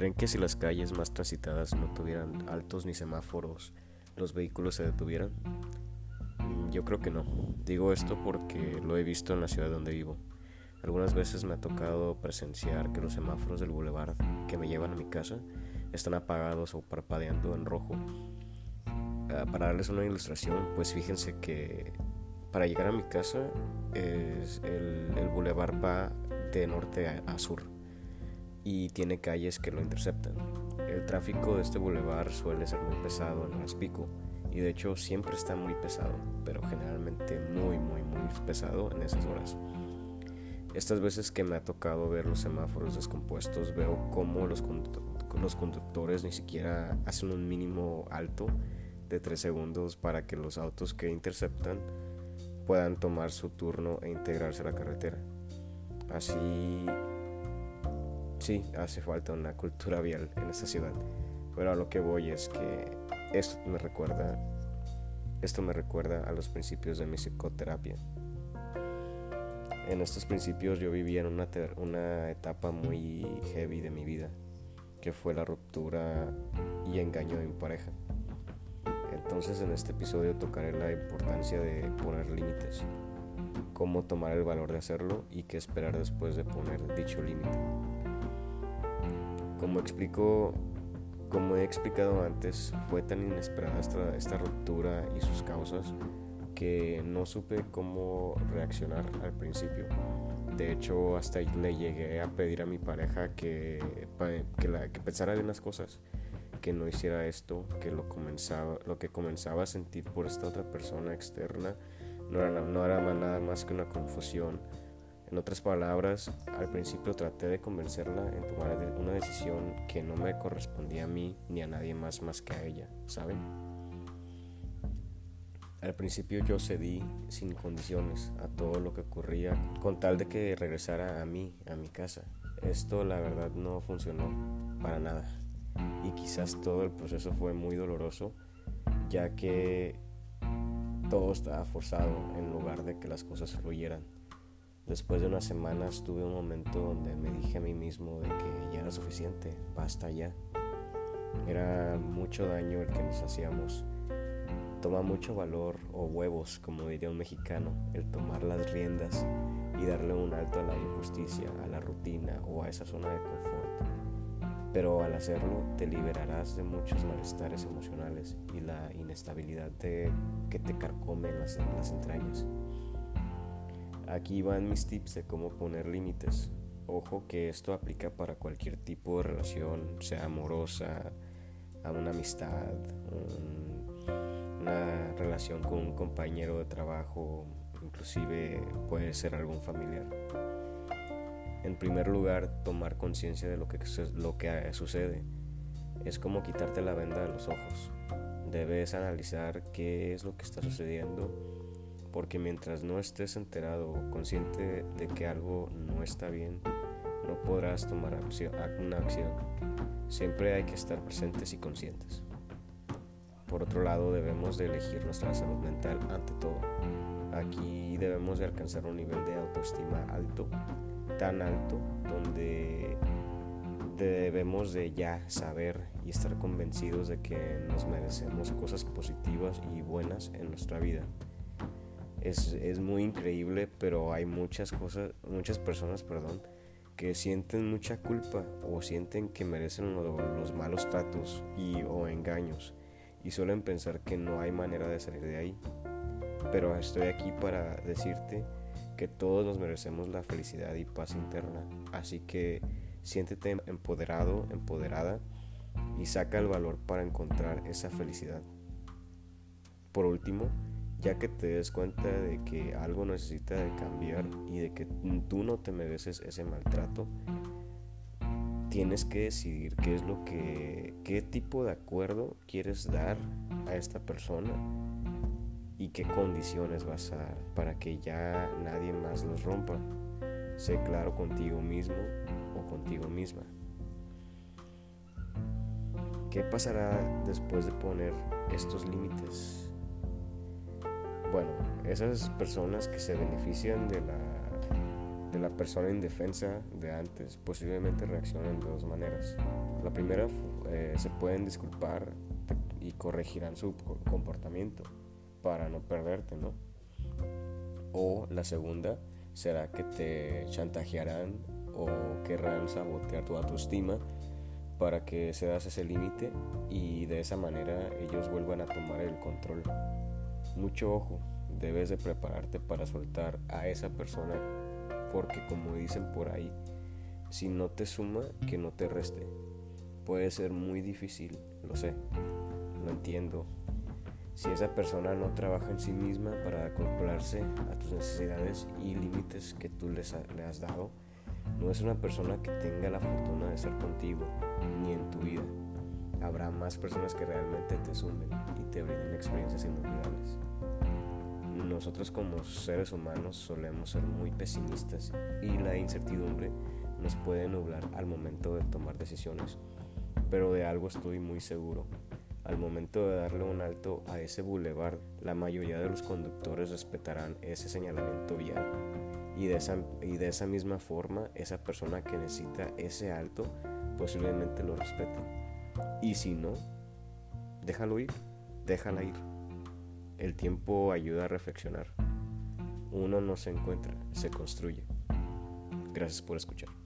¿Creen que si las calles más transitadas no tuvieran altos ni semáforos, los vehículos se detuvieran? Mm, yo creo que no. Digo esto porque lo he visto en la ciudad donde vivo. Algunas veces me ha tocado presenciar que los semáforos del boulevard que me llevan a mi casa están apagados o parpadeando en rojo. Ah, para darles una ilustración, pues fíjense que para llegar a mi casa es el, el boulevard va de norte a sur y tiene calles que lo interceptan. El tráfico de este bulevar suele ser muy pesado en horas pico y de hecho siempre está muy pesado, pero generalmente muy muy muy pesado en esas horas. Estas veces que me ha tocado ver los semáforos descompuestos veo cómo los, los conductores ni siquiera hacen un mínimo alto de 3 segundos para que los autos que interceptan puedan tomar su turno e integrarse a la carretera. Así sí, hace falta una cultura vial en esta ciudad. Pero a lo que voy es que esto me recuerda, esto me recuerda a los principios de mi psicoterapia. En estos principios yo vivía en una, una etapa muy heavy de mi vida, que fue la ruptura y engaño de mi pareja. Entonces en este episodio tocaré la importancia de poner límites, cómo tomar el valor de hacerlo y qué esperar después de poner dicho límite. Como explico, como he explicado antes, fue tan inesperada esta, esta ruptura y sus causas que no supe cómo reaccionar al principio. De hecho, hasta le llegué a pedir a mi pareja que, que, la, que pensara bien las cosas, que no hiciera esto, que lo, comenzaba, lo que comenzaba a sentir por esta otra persona externa no era, no era nada más que una confusión en otras palabras, al principio traté de convencerla en tomar una decisión que no me correspondía a mí ni a nadie más más que a ella, ¿saben? Al principio yo cedí sin condiciones a todo lo que ocurría con tal de que regresara a mí, a mi casa. Esto la verdad no funcionó para nada y quizás todo el proceso fue muy doloroso ya que todo estaba forzado en lugar de que las cosas fluyeran. Después de unas semanas tuve un momento donde me dije a mí mismo de que ya era suficiente, basta ya. Era mucho daño el que nos hacíamos. Toma mucho valor o huevos, como diría un mexicano, el tomar las riendas y darle un alto a la injusticia, a la rutina o a esa zona de confort. Pero al hacerlo te liberarás de muchos malestares emocionales y la inestabilidad que te carcome en las entrañas. Aquí van mis tips de cómo poner límites. Ojo que esto aplica para cualquier tipo de relación, sea amorosa, a una amistad, una relación con un compañero de trabajo, inclusive puede ser algún familiar. En primer lugar, tomar conciencia de lo que, lo que sucede. Es como quitarte la venda de los ojos. Debes analizar qué es lo que está sucediendo porque mientras no estés enterado o consciente de que algo no está bien, no podrás tomar una acción. Siempre hay que estar presentes y conscientes. Por otro lado, debemos de elegir nuestra salud mental ante todo. Aquí debemos de alcanzar un nivel de autoestima alto, tan alto, donde debemos de ya saber y estar convencidos de que nos merecemos cosas positivas y buenas en nuestra vida es, muy increíble, pero hay muchas cosas, muchas personas, perdón, que sienten mucha culpa o sienten que merecen los, malos tratos y o engaños y suelen pensar que no hay manera de salir de ahí. Pero estoy aquí para decirte que todos nos merecemos la felicidad y paz interna, así que siéntete empoderado, empoderada y saca el valor para encontrar esa felicidad. Por último, ya que te des cuenta de que algo necesita de cambiar y de que tú no te mereces ese maltrato, tienes que decidir qué es lo que, qué tipo de acuerdo quieres dar a esta persona y qué condiciones vas a dar para que ya nadie más los rompa. Sé claro contigo mismo o contigo misma. ¿Qué pasará después de poner estos límites? Bueno, esas personas que se benefician de la, de la persona indefensa de antes posiblemente reaccionan de dos maneras. La primera, eh, se pueden disculpar y corregirán su comportamiento para no perderte, ¿no? O la segunda será que te chantajearán o querrán sabotear tu autoestima para que se das ese límite y de esa manera ellos vuelvan a tomar el control. Mucho ojo, debes de prepararte para soltar a esa persona porque como dicen por ahí, si no te suma, que no te reste. Puede ser muy difícil, lo sé, lo entiendo. Si esa persona no trabaja en sí misma para acoplarse a tus necesidades y límites que tú le has dado, no es una persona que tenga la fortuna de ser contigo ni en tu vida. Habrá más personas que realmente te sumen y te brinden experiencias inolvidables. Nosotros como seres humanos solemos ser muy pesimistas y la incertidumbre nos puede nublar al momento de tomar decisiones, pero de algo estoy muy seguro. Al momento de darle un alto a ese bulevar, la mayoría de los conductores respetarán ese señalamiento vial y de esa, y de esa misma forma esa persona que necesita ese alto posiblemente lo respete. Y si no, déjalo ir, déjala ir. El tiempo ayuda a reflexionar. Uno no se encuentra, se construye. Gracias por escuchar.